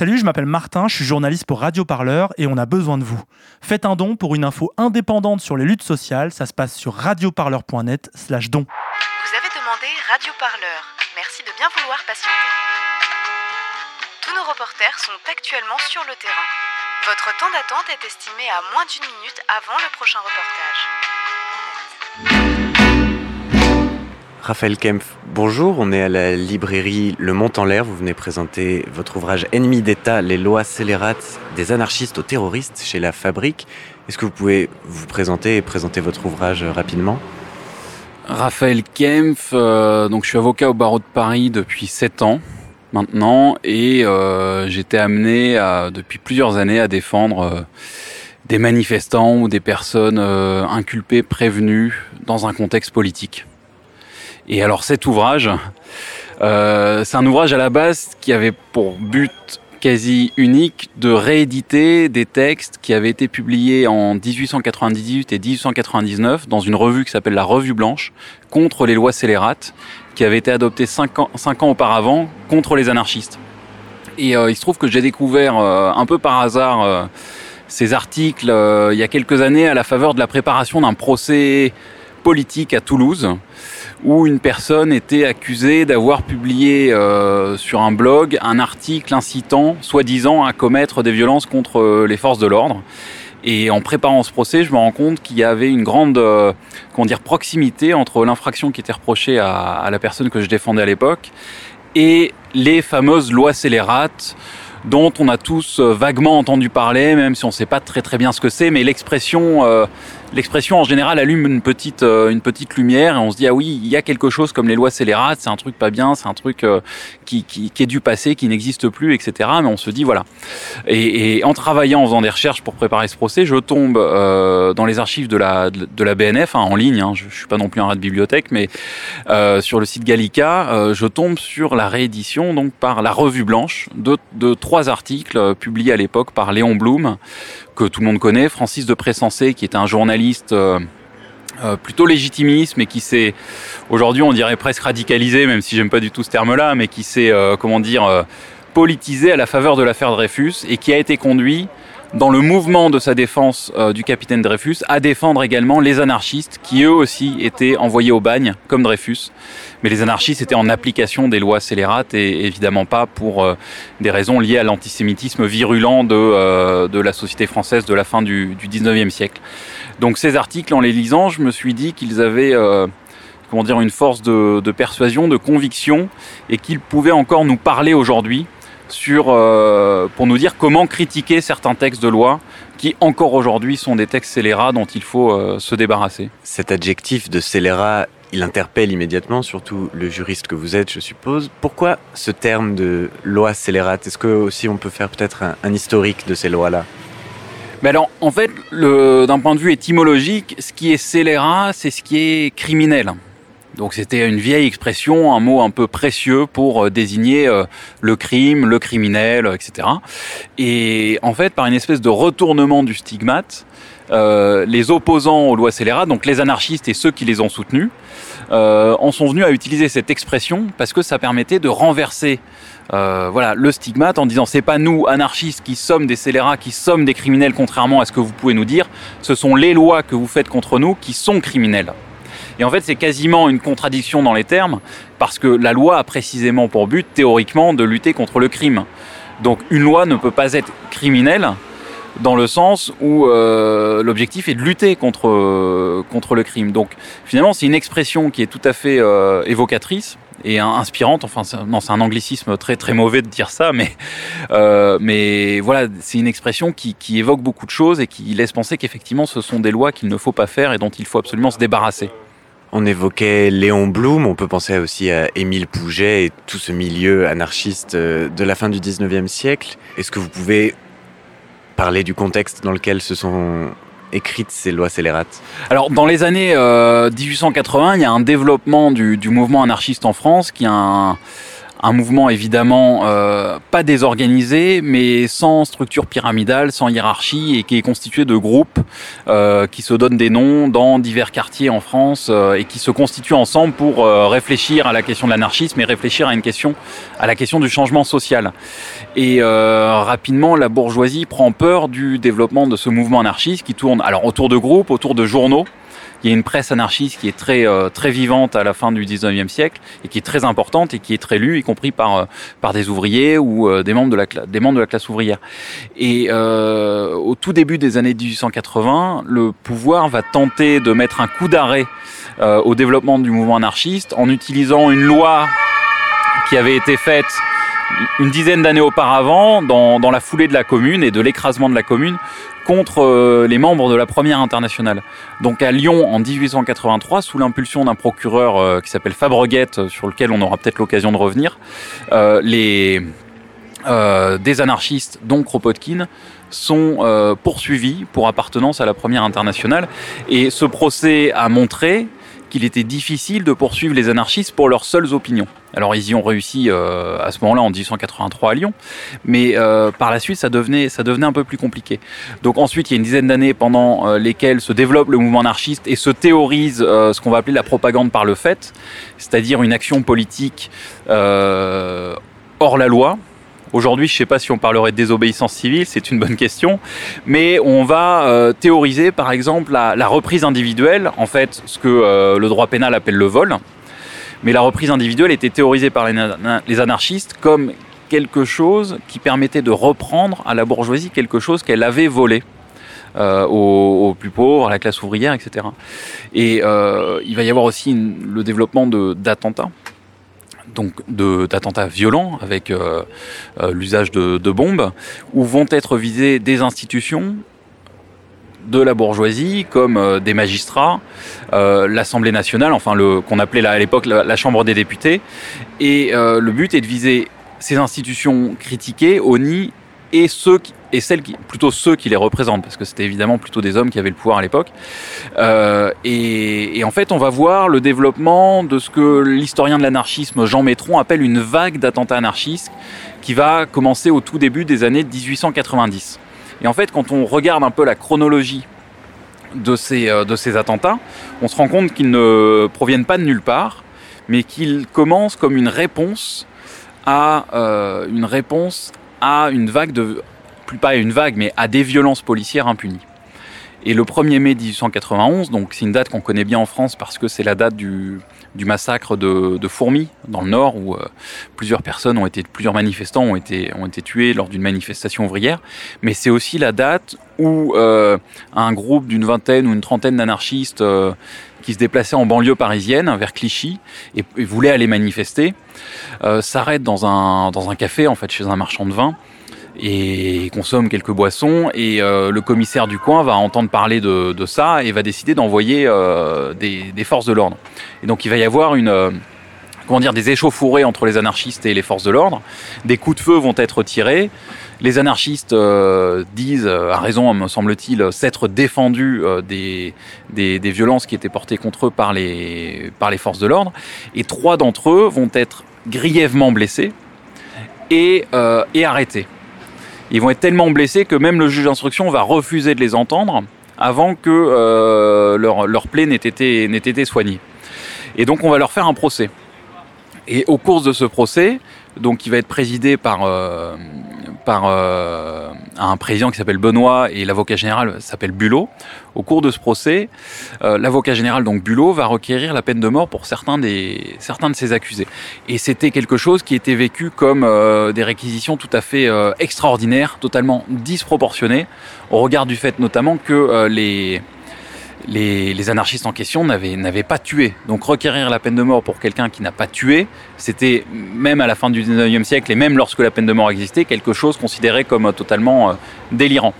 Salut, je m'appelle Martin, je suis journaliste pour Radio Parleur et on a besoin de vous. Faites un don pour une info indépendante sur les luttes sociales, ça se passe sur radioparleur.net slash don. Vous avez demandé Radio Parleur. Merci de bien vouloir patienter. Tous nos reporters sont actuellement sur le terrain. Votre temps d'attente est estimé à moins d'une minute avant le prochain reportage. Raphaël Kempf, bonjour, on est à la librairie Le Mont en l'air, vous venez présenter votre ouvrage Ennemis d'État, les lois scélérates des anarchistes aux terroristes chez La Fabrique. Est-ce que vous pouvez vous présenter et présenter votre ouvrage rapidement? Raphaël Kempf, euh, donc je suis avocat au barreau de Paris depuis 7 ans maintenant et euh, j'étais amené depuis plusieurs années à défendre euh, des manifestants ou des personnes euh, inculpées, prévenues dans un contexte politique. Et alors cet ouvrage, euh, c'est un ouvrage à la base qui avait pour but quasi unique de rééditer des textes qui avaient été publiés en 1898 et 1899 dans une revue qui s'appelle la Revue Blanche contre les lois scélérates qui avait été adoptée cinq ans, ans auparavant contre les anarchistes. Et euh, il se trouve que j'ai découvert euh, un peu par hasard euh, ces articles il y a quelques années à la faveur de la préparation d'un procès politique à Toulouse où une personne était accusée d'avoir publié euh, sur un blog un article incitant, soi-disant, à commettre des violences contre euh, les forces de l'ordre. Et en préparant ce procès, je me rends compte qu'il y avait une grande euh, comment dire, proximité entre l'infraction qui était reprochée à, à la personne que je défendais à l'époque et les fameuses lois scélérates dont on a tous euh, vaguement entendu parler, même si on ne sait pas très très bien ce que c'est, mais l'expression euh, l'expression en général allume une petite euh, une petite lumière et on se dit ah oui il y a quelque chose comme les lois scélérates c'est un truc pas bien c'est un truc euh, qui, qui, qui est du passé qui n'existe plus etc mais on se dit voilà. Et, en travaillant en faisant des recherches pour préparer ce procès je tombe euh, dans les archives de la de la BNF hein, en ligne hein, je, je suis pas non plus un rat de bibliothèque mais sur le site Gallica je tombe sur la réédition donc par la revue blanche de, de trois articles publiés à l'époque par Léon Blum tout le monde connaît, Francis de Pressensé, qui est un journaliste euh, euh, plutôt légitimiste, mais qui s'est aujourd'hui, on dirait presque radicalisé, même si j'aime pas du tout ce terme-là, mais qui s'est, euh, comment dire, politisé à la faveur de l'affaire Dreyfus et qui a été conduit dans le mouvement de sa défense euh, du capitaine Dreyfus à défendre également les anarchistes qui eux aussi étaient envoyés au bagne comme Dreyfus. Mais les anarchistes étaient en application des lois scélérates et évidemment pas pour euh, des raisons liées à l'antisémitisme virulent de, euh, de la société française de la fin du, du 19e siècle. Donc ces articles, en les lisant, je me suis dit qu'ils avaient euh, comment dire, une force de, de persuasion, de conviction et qu'ils pouvaient encore nous parler aujourd'hui sur, euh, pour nous dire comment critiquer certains textes de loi qui encore aujourd'hui sont des textes scélérats dont il faut euh, se débarrasser. Cet adjectif de scélérat, il interpelle immédiatement, surtout le juriste que vous êtes, je suppose. Pourquoi ce terme de loi scélérate? Est-ce que aussi on peut faire peut-être un, un historique de ces lois-là? Mais alors, en fait, d'un point de vue étymologique, ce qui est scélérat, c'est ce qui est criminel. Donc c'était une vieille expression, un mot un peu précieux pour euh, désigner euh, le crime, le criminel, euh, etc. Et en fait, par une espèce de retournement du stigmate, les opposants aux lois scélérates, donc les anarchistes et ceux qui les ont soutenus, en sont venus à utiliser cette expression parce que ça permettait de renverser voilà, le stigmate en disant c'est pas nous anarchistes qui sommes des scélérats, qui sommes des criminels contrairement à ce que vous pouvez nous dire, ce sont les lois que vous faites contre nous qui sont criminelles. Et en fait, c'est quasiment une contradiction dans les termes, parce que la loi a précisément pour but, théoriquement, de lutter contre le crime. Donc une loi ne peut pas être criminelle dans le sens où euh, l'objectif est de lutter contre, contre le crime. Donc finalement, c'est une expression qui est tout à fait euh, évocatrice et in- inspirante. Enfin, non, c'est un anglicisme très très mauvais de dire ça, mais euh, mais voilà, c'est une expression qui évoque beaucoup de choses et qui laisse penser qu'effectivement, ce sont des lois qu'il ne faut pas faire et dont il faut absolument se débarrasser. On évoquait Léon Blum, on peut penser aussi à Émile Pouget et tout ce milieu anarchiste euh, de la fin du 19e siècle. Est-ce que vous pouvez parler du contexte dans lequel se sont écrites ces lois scélérates? Alors, dans les années euh, 1880, il y a un développement du, du mouvement anarchiste en France qui a un, un mouvement évidemment euh, pas désorganisé, mais sans structure pyramidale, sans hiérarchie, et qui est constitué de groupes euh, qui se donnent des noms dans divers quartiers en France euh, et qui se constituent ensemble pour réfléchir à la question de l'anarchisme et réfléchir à une question, à la question du changement social. Et rapidement, la bourgeoisie prend peur du développement de ce mouvement anarchiste qui tourne alors autour de groupes, autour de journaux il y a une presse anarchiste qui est très euh, très vivante à la fin du 19e siècle et qui est très importante et qui est très lue, y compris par euh, par des ouvriers ou euh, des membres de la des membres de la classe ouvrière. Et au tout début des années 1880, le pouvoir va tenter de mettre un coup d'arrêt au développement du mouvement anarchiste en utilisant une loi qui avait été faite une dizaine d'années auparavant, dans, la foulée de la commune et de l'écrasement de la commune, contre euh, les membres de la première internationale. Donc à Lyon en 1883, sous l'impulsion d'un procureur euh, qui s'appelle Fabreguette, sur lequel on aura peut-être l'occasion de revenir, euh, des anarchistes, dont Kropotkin, sont poursuivis pour appartenance à la première internationale. Et ce procès a montré qu'il était difficile de poursuivre les anarchistes pour leurs seules opinions. Alors ils y ont réussi euh, à ce moment-là en 1883 à Lyon, mais euh, par la suite ça devenait, un peu plus compliqué. Donc ensuite il y a une dizaine d'années pendant euh, lesquelles se développe le mouvement anarchiste et se théorise ce qu'on va appeler la propagande par le fait, c'est-à-dire une action politique hors la loi, Aujourd'hui, je ne sais pas si on parlerait de désobéissance civile, c'est une bonne question, mais on va euh, théoriser par exemple la, reprise individuelle, en fait ce que euh, le droit pénal appelle le vol, mais la reprise individuelle était théorisée par les, anarchistes comme quelque chose qui permettait de reprendre à la bourgeoisie quelque chose qu'elle avait volé. Euh, aux, plus pauvres, à la classe ouvrière, etc. Et il va y avoir aussi le développement d'attentats donc d'attentats violents avec euh, euh, l'usage de, bombes, où vont être visées des institutions de la bourgeoisie, comme euh, des magistrats, l'Assemblée nationale, enfin qu'on appelait à l'époque la, Chambre des députés, et le but est de viser ces institutions critiquées, nid et ceux qui, et celles plutôt ceux qui les représentent, parce que c'était évidemment plutôt des hommes qui avaient le pouvoir à l'époque. Euh, et, et, en fait, on va voir le développement de ce que l'historien de l'anarchisme Jean Métron appelle une vague d'attentats anarchistes, qui va commencer au tout début des années 1890. Et en fait, quand on regarde un peu la chronologie de ces, euh, de ces attentats, on se rend compte qu'ils ne proviennent pas de nulle part, mais qu'ils commencent comme une réponse à euh, une réponse à une vague de, plus pas à une vague, mais à des violences policières impunies. Et le 1er mai 1891, donc c'est une date qu'on connaît bien en France parce que c'est la date du, du massacre de, de, Fourmi dans le Nord où euh, plusieurs personnes ont été, plusieurs manifestants ont été, ont été tués lors d'une manifestation ouvrière. Mais c'est aussi la date où euh, un groupe d'une vingtaine ou une trentaine d'anarchistes euh, qui se déplaçaient en banlieue parisienne vers Clichy et, et voulaient aller manifester s'arrêtent dans un, dans un café en fait chez un marchand de vin et consomme quelques boissons. Et euh, le commissaire du coin va entendre parler de, ça et va décider d'envoyer euh, des, forces de l'ordre. Et donc il va y avoir une euh, comment dire des échauffourées entre les anarchistes et les forces de l'ordre. Des coups de feu vont être tirés. Les anarchistes disent, à raison me semble-t-il, s'être défendus des, des, des, violences qui étaient portées contre eux par les, par les forces de l'ordre. Et trois d'entre eux vont être grièvement blessés et, et arrêtés. Ils vont être tellement blessés que même le juge d'instruction va refuser de les entendre avant que euh, leur, plaie n'ait été, été soignée. Et donc on va leur faire un procès. Et au cours de ce procès, donc qui va être présidé par, euh, par euh, un président qui s'appelle Benoît et l'avocat général s'appelle Bulot. Au cours de ce procès, euh, l'avocat général, donc Bulot, va requérir la peine de mort pour certains, de ses accusés. Et c'était quelque chose qui était vécu comme euh, des réquisitions tout à fait extraordinaires, totalement disproportionnées, au regard du fait notamment que les les, anarchistes en question n'avaient pas tué. Donc requérir la peine de mort pour quelqu'un qui n'a pas tué, c'était même à la fin du 19e siècle et même lorsque la peine de mort existait, quelque chose considéré comme euh, totalement euh, délirant.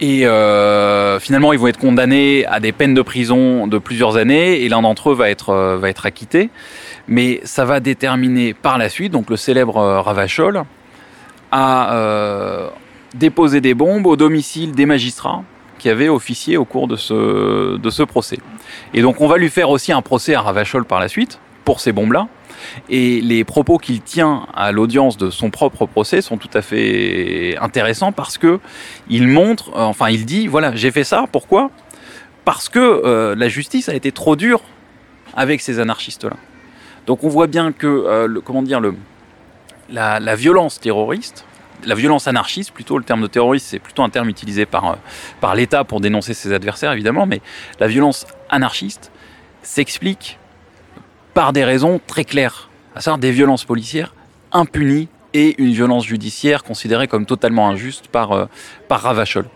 Et euh, finalement, ils vont être condamnés à des peines de prison de plusieurs années, et l'un d'entre eux va être, va être acquitté. Mais ça va déterminer par la suite, donc le célèbre Ravachol, à déposer des bombes au domicile des magistrats qui avait officié au cours de ce, de ce procès. Et donc on va lui faire aussi un procès à Ravachol par la suite, pour ces bombes-là. Et les propos qu'il tient à l'audience de son propre procès sont tout à fait intéressants parce que il montre, euh, enfin il dit, voilà, j'ai fait ça, pourquoi? Parce que euh, la justice a été trop dure avec ces anarchistes-là. Donc on voit bien que, euh, comment dire, le, la violence terroriste, la violence anarchiste, plutôt le terme de terroriste, c'est plutôt un terme utilisé par, par l'État pour dénoncer ses adversaires, évidemment, mais la violence anarchiste s'explique par des raisons très claires, à savoir des violences policières impunies et une violence judiciaire considérée comme totalement injuste par, euh, par Ravachol.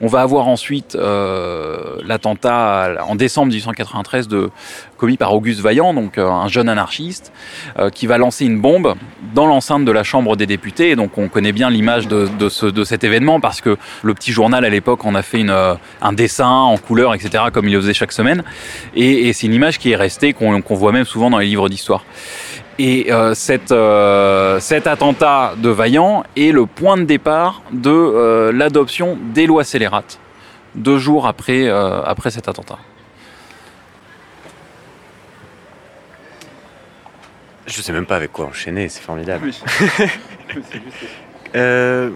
On va avoir ensuite euh, l'attentat en décembre 1893 de, commis par Auguste Vaillant, donc euh, un jeune anarchiste, euh, qui va lancer une bombe dans l'enceinte de la Chambre des députés. Donc on connaît bien l'image de, de, ce, de cet événement parce que le petit journal à l'époque en a fait une, un dessin en couleur, etc., comme il le faisait chaque semaine. Et, et c'est une image qui est restée, qu'on qu'on voit même souvent dans les livres d'histoire. Et euh, cette, euh, cet attentat de Vaillant est le point de départ de euh, l'adoption des lois scélérates, deux jours après, euh, après cet attentat. Je sais même pas avec quoi enchaîner, c'est formidable. Euh,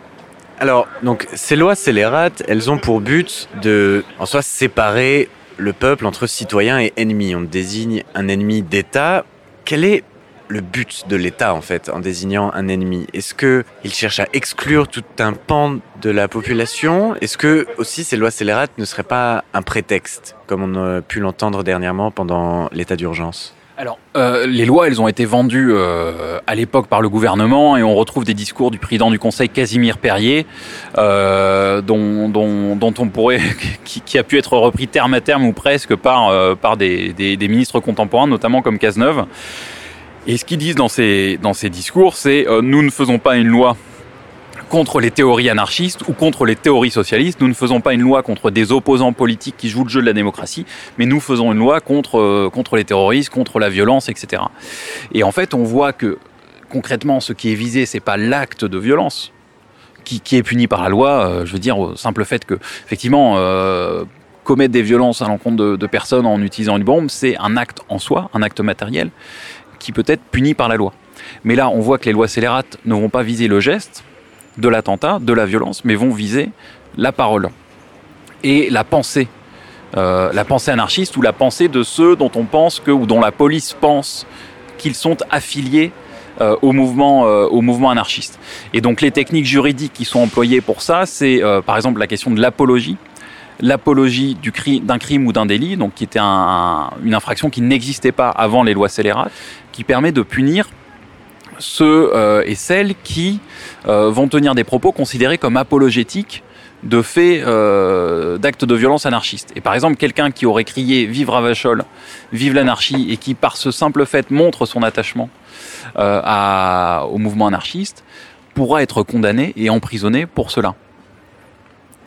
alors, donc, ces lois scélérates, elles ont pour but de, en soi, séparer le peuple entre citoyens et ennemis. On désigne un ennemi d'État. Quel est le but de l'État, en fait, en désignant un ennemi. Est-ce qu'il cherche à exclure tout un pan de la population? Est-ce que, aussi, ces lois scélérates ne seraient pas un prétexte, comme on a pu l'entendre dernièrement pendant l'état d'urgence? Alors, euh, les lois, elles ont été vendues euh, à l'époque par le gouvernement et on retrouve des discours du président du Conseil, Casimir Perrier, euh, dont, dont, dont, on pourrait, qui, qui, a pu être repris terme à terme ou presque par, euh, par des, des, des, ministres contemporains, notamment comme Cazeneuve. Et ce qu'ils disent dans ces, dans ces discours, c'est euh, nous ne faisons pas une loi contre les théories anarchistes ou contre les théories socialistes. Nous ne faisons pas une loi contre des opposants politiques qui jouent le jeu de la démocratie, mais nous faisons une loi contre, euh, contre les terroristes, contre la violence, etc. Et en fait, on voit que concrètement, ce qui est visé, c'est pas l'acte de violence qui, qui, est puni par la loi. Euh, je veux dire, au simple fait que, effectivement, commettre des violences à l'encontre de personnes en utilisant une bombe, c'est un acte en soi, un acte matériel, qui peut être puni par la loi. Mais là, on voit que les lois scélérates ne vont pas viser le geste, de l'attentat, de la violence, mais vont viser la parole et la pensée. Euh, la pensée anarchiste ou la pensée de ceux dont on pense que, ou dont la police pense qu'ils sont affiliés euh, au, mouvement, euh, au mouvement anarchiste. Et donc les techniques juridiques qui sont employées pour ça, c'est par exemple la question de l'apologie, l'apologie d'un cri, crime ou d'un délit, donc qui était un, un, une infraction qui n'existait pas avant les lois scélérates, qui permet de punir ceux euh, et celles qui euh, vont tenir des propos considérés comme apologétiques de faits euh, d'actes de violence anarchistes. Et par exemple, quelqu'un qui aurait crié Vive Ravachol, vive l'anarchie, et qui par ce simple fait montre son attachement au mouvement anarchiste, pourra être condamné et emprisonné pour cela.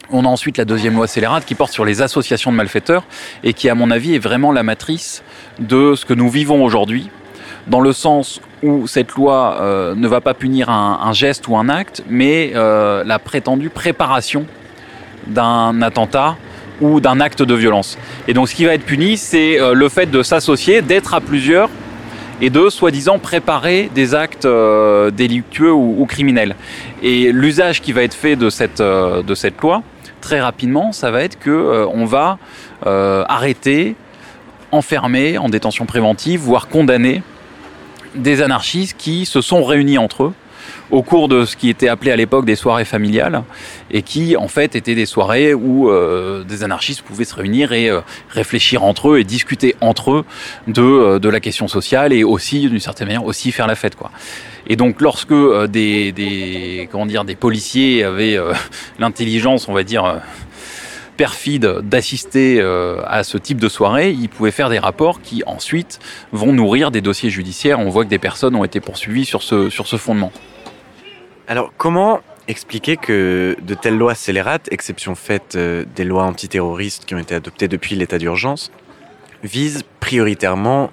On a ensuite la deuxième loi scélérate qui porte sur les associations de malfaiteurs et qui, à mon avis, est vraiment la matrice de ce que nous vivons aujourd'hui, dans le sens où cette loi euh, ne va pas punir un, geste ou un acte, mais euh, la prétendue préparation d'un attentat ou d'un acte de violence. Et donc ce qui va être puni, c'est euh, le fait de s'associer, d'être à plusieurs et de soi-disant préparer des actes délictueux ou, ou, criminels. Et l'usage qui va être fait de cette, de cette loi, très rapidement, ça va être que euh, va arrêter, enfermer en détention préventive, voire condamner des anarchistes qui se sont réunis entre eux au cours de ce qui était appelé à l'époque des soirées familiales et qui en fait étaient des soirées où euh, des anarchistes pouvaient se réunir et euh, réfléchir entre eux et discuter entre eux de, euh, de la question sociale et aussi d'une certaine manière aussi faire la fête quoi. Et donc lorsque euh, des, des comment dire des policiers avaient euh, l'intelligence on va dire euh, perfide d'assister euh, à ce type de soirée, ils pouvaient faire des rapports qui ensuite vont nourrir des dossiers judiciaires. On voit que des personnes ont été poursuivies sur ce, sur ce fondement. Alors comment expliquer que de telles lois scélérates, exception faite euh, des lois antiterroristes qui ont été adoptées depuis l'état d'urgence, visent prioritairement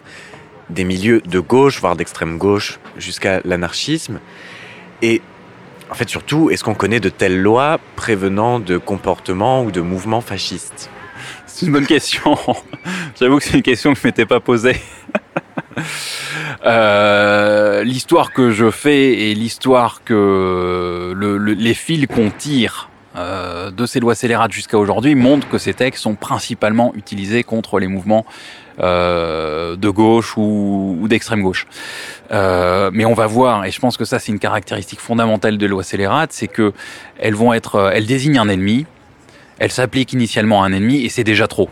des milieux de gauche, voire d'extrême gauche, jusqu'à l'anarchisme? Et en fait, surtout, est-ce qu'on connaît de telles lois prévenant de comportements ou de mouvements fascistes? C'est une bonne question. J'avoue que c'est une question que je m'étais pas posée. Euh, l'histoire que je fais et l'histoire que le, les fils qu'on tire euh, de ces lois scélérates jusqu'à aujourd'hui montrent que ces textes sont principalement utilisés contre les mouvements euh, de gauche ou, ou d'extrême gauche. Mais on va voir, et je pense que ça c'est une caractéristique fondamentale de lois scélérates, c'est que elles vont être, elles désignent un ennemi, elles s'appliquent initialement à un ennemi et c'est déjà trop.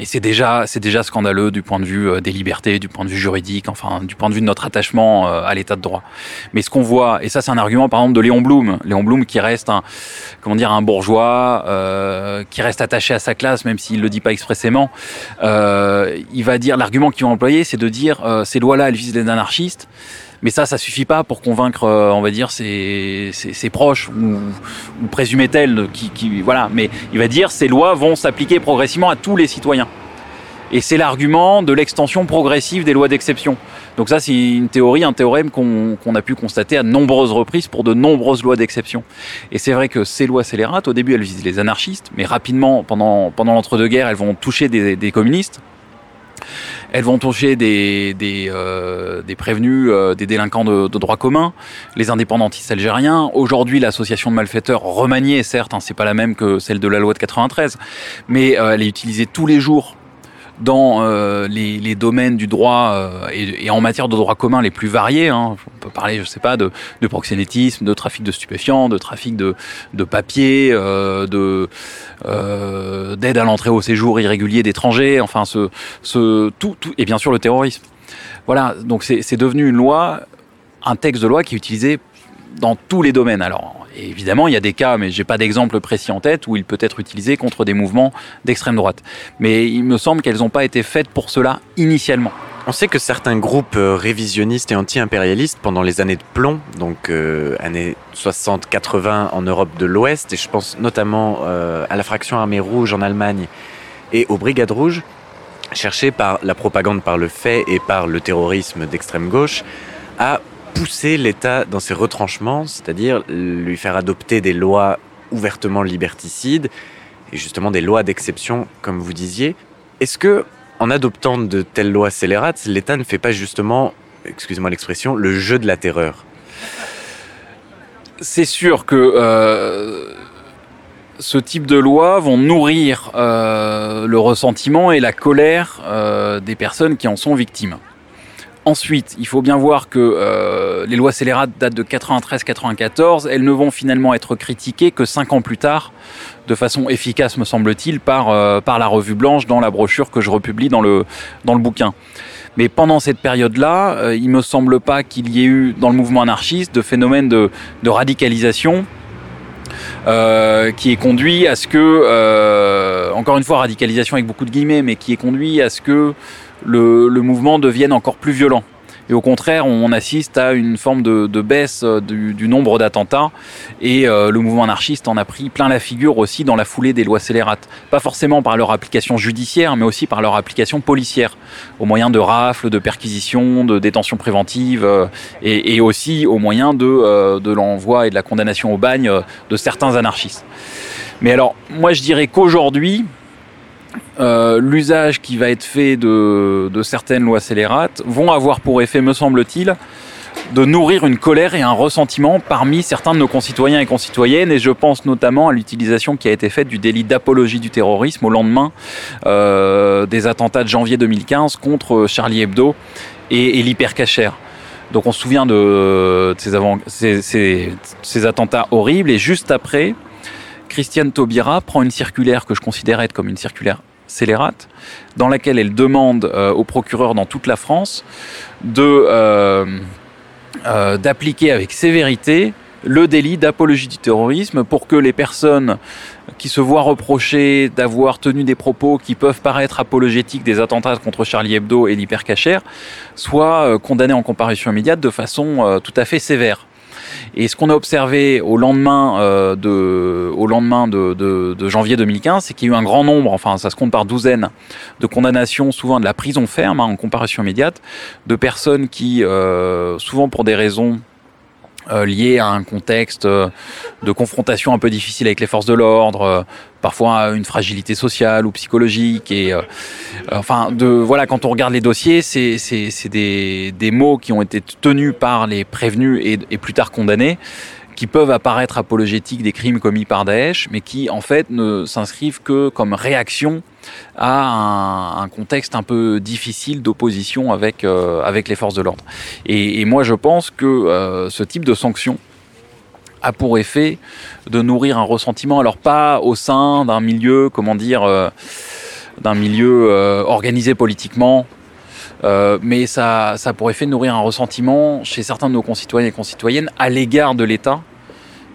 Et c'est déjà, c'est déjà scandaleux du point de vue euh, des libertés, du point de vue juridique, enfin, du point de vue de notre attachement euh, à l'état de droit. Mais ce qu'on voit, et ça c'est un argument par exemple de Léon Blum, Léon Blum qui reste un, comment dire, un bourgeois, euh, qui reste attaché à sa classe, même s'il le dit pas expressément, euh, il va dire, l'argument qu'il va employer, c'est de dire, euh, ces lois-là, elles visent les anarchistes, mais ça, ça suffit pas pour convaincre, euh, on va dire, ses, proches ou, ou présumés qui, qui, voilà. Mais il va dire ces lois vont s'appliquer progressivement à tous les citoyens. Et c'est l'argument de l'extension progressive des lois d'exception. Donc ça, c'est une théorie, un théorème qu'on qu a pu constater à nombreuses reprises pour de nombreuses lois d'exception. Et c'est vrai que ces lois scélérates, au début, elles visent les anarchistes, mais rapidement, pendant, l'entre-deux-guerres, elles vont toucher des communistes. Elles vont toucher des, des, euh, prévenus, euh, des délinquants de, de, droit commun, les indépendantistes algériens. Aujourd'hui, l'association de malfaiteurs remaniée, certes, hein, c'est pas la même que celle de la loi de 93, mais euh, elle est utilisée tous les jours dans euh, les, les, domaines du droit euh, et, et, en matière de droit commun les plus variés. Hein. On peut parler, je sais pas, de, de, proxénétisme, de trafic de stupéfiants, de trafic de, de papier, euh, de euh, d'aide à l'entrée au séjour irrégulier d'étrangers. Enfin, ce, ce tout, tout, et bien sûr le terrorisme. Voilà, donc c'est devenu une loi, un texte de loi qui est utilisé dans tous les domaines. Alors, évidemment, il y a des cas, mais j'ai pas d'exemple précis en tête, où il peut être utilisé contre des mouvements d'extrême droite. Mais il me semble qu'elles n'ont pas été faites pour cela initialement. On sait que certains groupes euh, révisionnistes et anti-impérialistes, pendant les années de plomb, donc euh, années 60-80 en Europe de l'Ouest, et je pense notamment euh, à la fraction armée rouge en Allemagne et aux brigades rouges, cherchaient par la propagande par le fait et par le terrorisme d'extrême gauche à pousser l'État dans ses retranchements, c'est-à-dire lui faire adopter des lois ouvertement liberticides et justement des lois d'exception, comme vous disiez. Est-ce que, en adoptant de telles lois scélérates, l'État ne fait pas justement, excusez-moi l'expression, le jeu de la terreur? C'est sûr que euh, ce type de lois vont nourrir euh, le ressentiment et la colère euh, des personnes qui en sont victimes. Ensuite, il faut bien voir que euh, les lois scélérates datent de 93-94. Elles ne vont finalement être critiquées que cinq ans plus tard, de façon efficace, me semble-t-il, par, euh, la revue blanche dans la brochure que je republie dans le, bouquin. Mais pendant cette période-là, euh, il me semble pas qu'il y ait eu dans le mouvement anarchiste de phénomène de, radicalisation euh, qui est conduit à ce que, encore une fois, radicalisation avec beaucoup de guillemets, mais qui est conduit à ce que le, mouvement devienne encore plus violent. Et au contraire, on assiste à une forme de, baisse du, du nombre d'attentats. Et euh, le mouvement anarchiste en a pris plein la figure aussi dans la foulée des lois scélérates. Pas forcément par leur application judiciaire, mais aussi par leur application policière, au moyen de rafles, de perquisitions, de détentions préventives, euh, et, aussi au moyen de, euh, de l'envoi et de la condamnation au bagne de certains anarchistes. Mais alors, moi je dirais qu'aujourd'hui, euh, l'usage qui va être fait de, certaines lois scélérates vont avoir pour effet, me semble-t-il, de nourrir une colère et un ressentiment parmi certains de nos concitoyens et concitoyennes, et je pense notamment à l'utilisation qui a été faite du délit d'apologie du terrorisme au lendemain euh, des attentats de janvier 2015 contre Charlie Hebdo et, et l'hypercachère. Donc on se souvient de, ces, ces attentats horribles, et juste après, Christiane Taubira prend une circulaire que je considère être comme une circulaire scélérate, dans laquelle elle demande euh, au procureur dans toute la France de euh, euh, d'appliquer avec sévérité le délit d'apologie du terrorisme pour que les personnes qui se voient reprocher d'avoir tenu des propos qui peuvent paraître apologétiques des attentats contre Charlie Hebdo et l'hypercachère soient condamnées en comparution immédiate de façon tout à fait sévère. Et ce qu'on a observé au lendemain, de, au lendemain de, janvier 2015, c'est qu'il y a eu un grand nombre, enfin ça se compte par douzaines, de condamnations, souvent de la prison ferme, hein, en comparution immédiate, de personnes qui, euh, souvent pour des raisons euh, lié à un contexte euh, de confrontation un peu difficile avec les forces de l'ordre, parfois une fragilité sociale ou psychologique. Et enfin, de voilà, quand on regarde les dossiers, c'est des, mots qui ont été tenus par les prévenus et plus tard condamnés qui peuvent apparaître apologétiques des crimes commis par Daesh, mais qui en fait ne s'inscrivent que comme réaction à un, contexte un peu difficile d'opposition avec, euh, avec les forces de l'ordre. Et, moi je pense que euh, ce type de sanction a pour effet de nourrir un ressentiment, alors pas au sein d'un milieu, comment dire, euh, d'un milieu organisé politiquement, mais ça, ça a pour effet de nourrir un ressentiment chez certains de nos concitoyens et concitoyennes à l'égard de l'État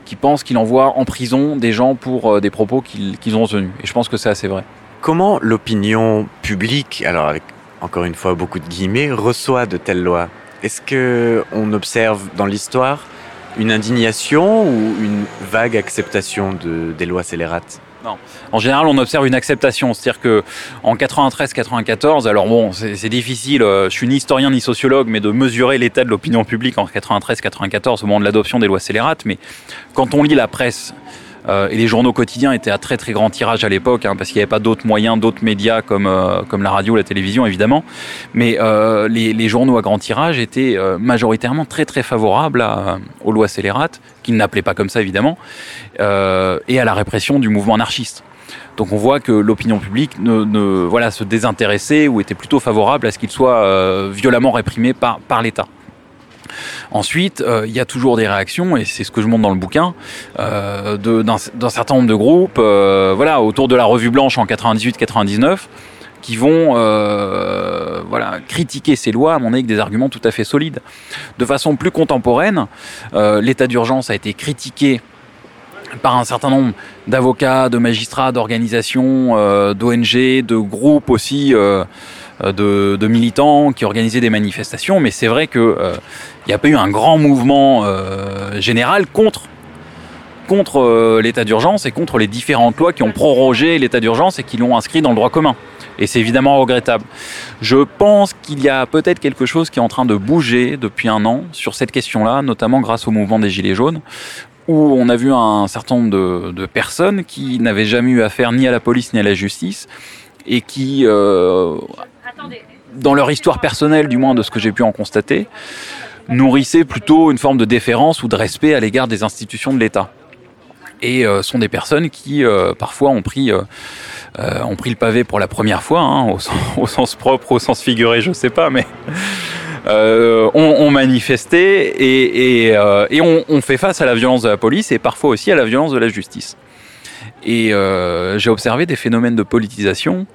qui pensent qu'il envoie en prison des gens pour des propos qu'ils ont tenus. Et je pense que c'est assez vrai. Comment l'opinion publique, alors avec encore une fois beaucoup de guillemets, reçoit de telles lois? Est-ce que on observe dans l'histoire une indignation ou une vague acceptation de, des lois scélérates? En général, on observe une acceptation. C'est-à-dire que en 93-94, alors bon, c'est difficile, euh, je suis ni historien ni sociologue, mais de mesurer l'état de l'opinion publique en 93-94 au moment de l'adoption des lois scélérates. Mais quand on lit la presse et les journaux quotidiens étaient à très très grand tirage à l'époque, hein, parce qu'il n'y avait pas d'autres moyens, d'autres médias comme, euh, la radio, la télévision évidemment. Mais euh, les, les, journaux à grand tirage étaient majoritairement très très favorables aux lois scélérates, qu'ils n'appelaient pas comme ça évidemment, et à la répression du mouvement anarchiste. Donc on voit que l'opinion publique ne, voilà, se désintéressait ou était plutôt favorable à ce qu'il soit violemment réprimé par l'État. Ensuite, euh, il y a toujours des réactions, et c'est ce que je montre dans le bouquin, euh, d'un certain nombre de groupes, euh, voilà, autour de la Revue Blanche en 98-99, qui vont voilà, critiquer ces lois, à mon avis, avec des arguments tout à fait solides. De façon plus contemporaine, l'état d'urgence a été critiqué par un certain nombre d'avocats, de magistrats, d'organisations, d'ONG, de groupes aussi de, de, militants qui organisaient des manifestations, mais c'est vrai qu'il euh, n'y a pas eu un grand mouvement euh, général contre contre euh, l'état d'urgence et contre les différentes lois qui ont prorogé l'état d'urgence et qui l'ont inscrit dans le droit commun. Et c'est évidemment regrettable. Je pense qu'il y a peut-être quelque chose qui est en train de bouger depuis un an sur cette question-là, notamment grâce au mouvement des Gilets jaunes, où on a vu un certain nombre de, personnes qui n'avaient jamais eu affaire ni à la police ni à la justice et qui, euh, dans leur histoire personnelle, du moins de ce que j'ai pu en constater, nourrissaient plutôt une forme de déférence ou de respect à l'égard des institutions de l'État. Et euh, sont des personnes qui, euh, parfois, ont pris, euh, euh, ont pris le pavé pour la première fois, hein, au, sens, propre, au sens figuré, je sais pas, mais ont, manifesté et, et, fait face à la violence de la police et parfois aussi à la violence de la justice. Et j'ai observé des phénomènes de politisation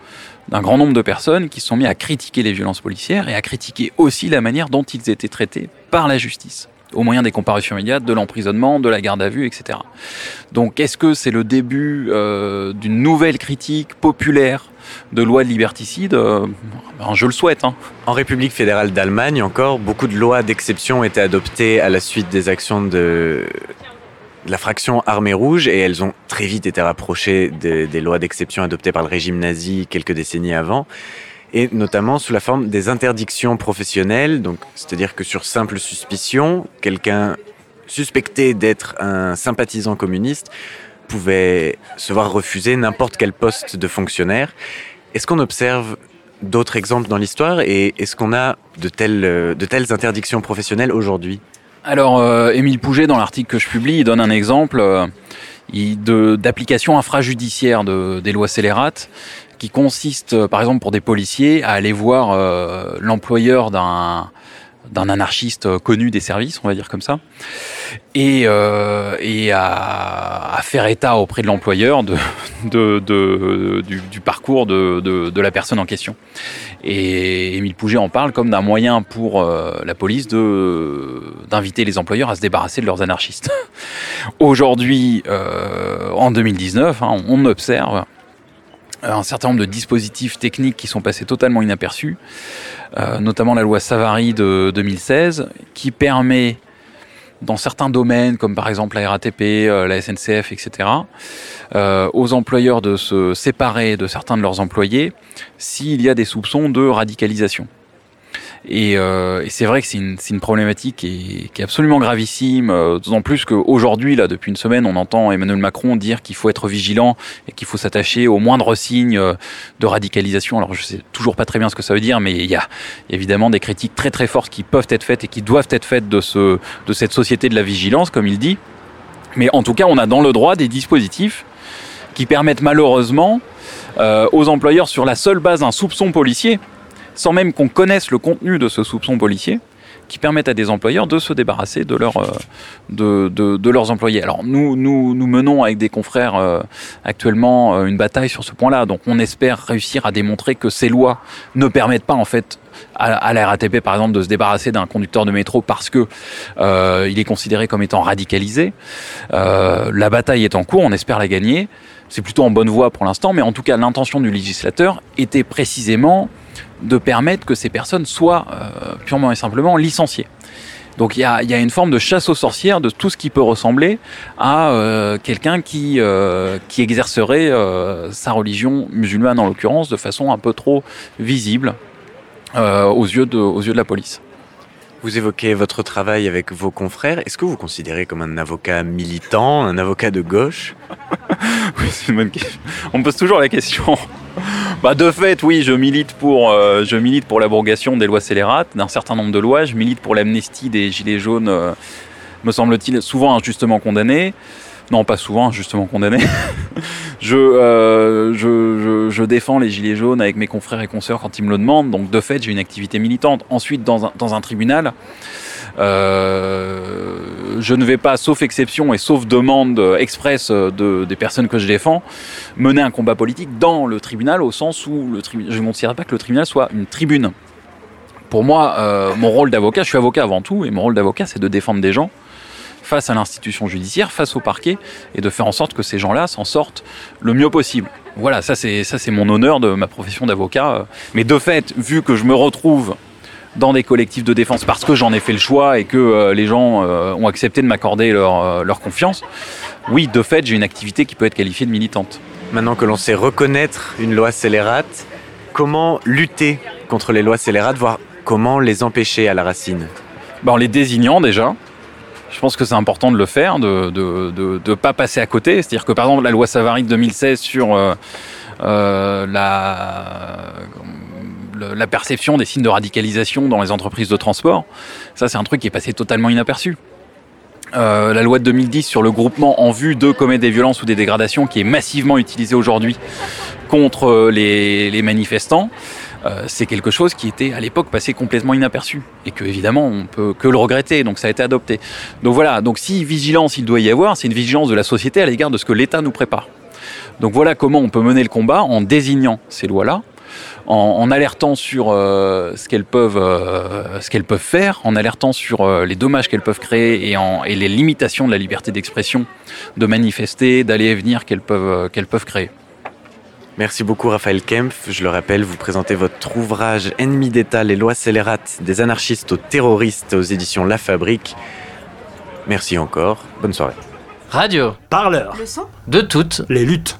d'un grand nombre de personnes qui se sont mis à critiquer les violences policières et à critiquer aussi la manière dont ils étaient traités par la justice au moyen des comparutions immédiates, de l'emprisonnement, de la garde à vue, etc. Donc est-ce que c'est le début euh, d'une nouvelle critique populaire de loi de liberticide? Euh, ben, Je le souhaite. Hein. En République fédérale d'Allemagne encore, beaucoup de lois d'exception été adoptées à la suite des actions de la fraction armée rouge et elles ont très vite été rapprochées des, lois d'exception adoptées par le régime nazi quelques décennies avant et notamment sous la forme des interdictions professionnelles, donc c'est-à-dire que sur simple suspicion, quelqu'un suspecté d'être un sympathisant communiste pouvait se voir refuser n'importe quel poste de fonctionnaire. Est-ce qu'on observe d'autres exemples dans l'histoire et est-ce qu'on a de de telles interdictions professionnelles aujourd'hui? Alors, euh, Émile Pouget, dans l'article que je publie, il donne un exemple euh, d'application infrajudiciaire de, des lois scélérates qui consiste, euh, par exemple, pour des policiers, à aller voir l'employeur d'un d'un anarchiste connu des services, on va dire comme ça, et, euh, à, faire état auprès de l'employeur du, parcours de, la personne en question. Et Émile Pouget en parle comme d'un moyen pour euh, la police d'inviter les employeurs à se débarrasser de leurs anarchistes. Aujourd'hui, euh, en 2019, hein, on observe un certain nombre de dispositifs techniques qui sont passés totalement inaperçus, euh, notamment la loi Savary de 2016, qui permet, dans certains domaines, comme par exemple la RATP, euh, la SNCF, etc., euh, aux employeurs de se séparer de certains de leurs employés s'il y a des soupçons de radicalisation. Et, euh, et c'est vrai que c'est une, problématique qui est, qui est, absolument gravissime, euh, d'autant plus qu'aujourd'hui, là, depuis une semaine, on entend Emmanuel Macron dire qu'il faut être vigilant et qu'il faut s'attacher au moindre signe euh, de radicalisation. Alors je sais toujours pas très bien ce que ça veut dire, mais il y a évidemment des critiques très très fortes qui peuvent être faites et qui doivent être faites de, ce, de cette société de la vigilance, comme il dit. Mais en tout cas, on a dans le droit des dispositifs qui permettent malheureusement aux employeurs, sur la seule base d'un soupçon policier, sans même qu'on connaisse le contenu de ce soupçon policier, qui permettent à des employeurs de se débarrasser euh, de, de, de, leurs employés. Alors nous, nous, menons avec des confrères euh, actuellement euh, une bataille sur ce point-là. Donc on espère réussir à démontrer que ces lois ne permettent pas en fait à, à la RATP par exemple de se débarrasser d'un conducteur de métro parce que euh, il est considéré comme étant radicalisé. La bataille est en cours, on espère la gagner. C'est plutôt en bonne voie pour l'instant, mais en tout cas l'intention du législateur était précisément de permettre que ces personnes soient euh, purement et simplement licenciées. Donc il y a, y une forme de chasse aux sorcières de tout ce qui peut ressembler à euh, quelqu'un qui, euh, exercerait euh, sa religion musulmane en l'occurrence de façon un peu trop visible euh, aux yeux de la police. Vous évoquez votre travail avec vos confrères. Est-ce que vous considérez comme un avocat militant, un avocat de gauche? Oui, c'est une bonne question. On me pose toujours la question. Bah de fait, oui, je milite pour, euh, je milite pour l'abrogation des lois scélérates, d'un certain nombre de lois. Je milite pour l'amnistie des gilets jaunes, euh, me semble-t-il, souvent injustement condamnés. Non, pas souvent injustement condamnés. je, euh, je, défends les gilets jaunes avec mes confrères et consoeurs quand ils me le demandent. Donc de fait, j'ai une activité militante. Ensuite, dans un, tribunal, euh, je ne vais pas, sauf exception et sauf demande expresse de, des personnes que je défends, mener un combat politique dans le tribunal au sens où je ne considère pas que le tribunal soit une tribune. Pour moi, euh, mon rôle d'avocat, je suis avocat avant tout, et mon rôle d'avocat, c'est de défendre des gens face à l'institution judiciaire, face au parquet, et de faire en sorte que ces gens-là s'en sortent le mieux possible. Voilà, ça c'est ça c'est mon honneur de ma profession d'avocat. Mais de fait, vu que je me retrouve dans des collectifs de défense parce que j'en ai fait le choix et que euh, les gens euh, ont accepté de m'accorder leur, euh, leur confiance, oui, de fait, j'ai une activité qui peut être qualifiée de militante. Maintenant que l'on sait reconnaître une loi scélérate, comment lutter contre les lois scélérates, voire comment les empêcher à la racine? Ben, En les désignant déjà. Je pense que c'est important de le faire, de ne pas passer à côté. C'est-à-dire que par exemple la loi Savary de 2016 sur euh, euh, la perception des signes de radicalisation dans les entreprises de transport. Ça, c'est un truc qui est passé totalement inaperçu. Euh, la loi de 2010 sur le groupement en vue de commettre des violences ou des dégradations qui est massivement utilisée aujourd'hui contre les manifestants, euh, c'est quelque chose qui était à l'époque passé complètement inaperçu et que évidemment on peut que le regretter. Donc ça a été adopté. Donc voilà. Donc si vigilance il doit y avoir, c'est une vigilance de la société à l'égard de ce que l'État nous prépare. Donc voilà comment on peut mener le combat en désignant ces lois-là, en, alertant sur euh, ce qu'elles peuvent, euh, peuvent faire, en alertant sur les dommages qu'elles peuvent créer et, et, les limitations de la liberté d'expression, de manifester, d'aller et venir qu'elles peuvent, qu'elles peuvent créer. Merci beaucoup Raphaël Kempf. Je le rappelle, vous présentez votre ouvrage Ennemis d'État, les lois scélérates des anarchistes aux terroristes aux éditions La Fabrique. Merci encore. Bonne soirée. Radio. Parleur. Le son? De toutes les luttes.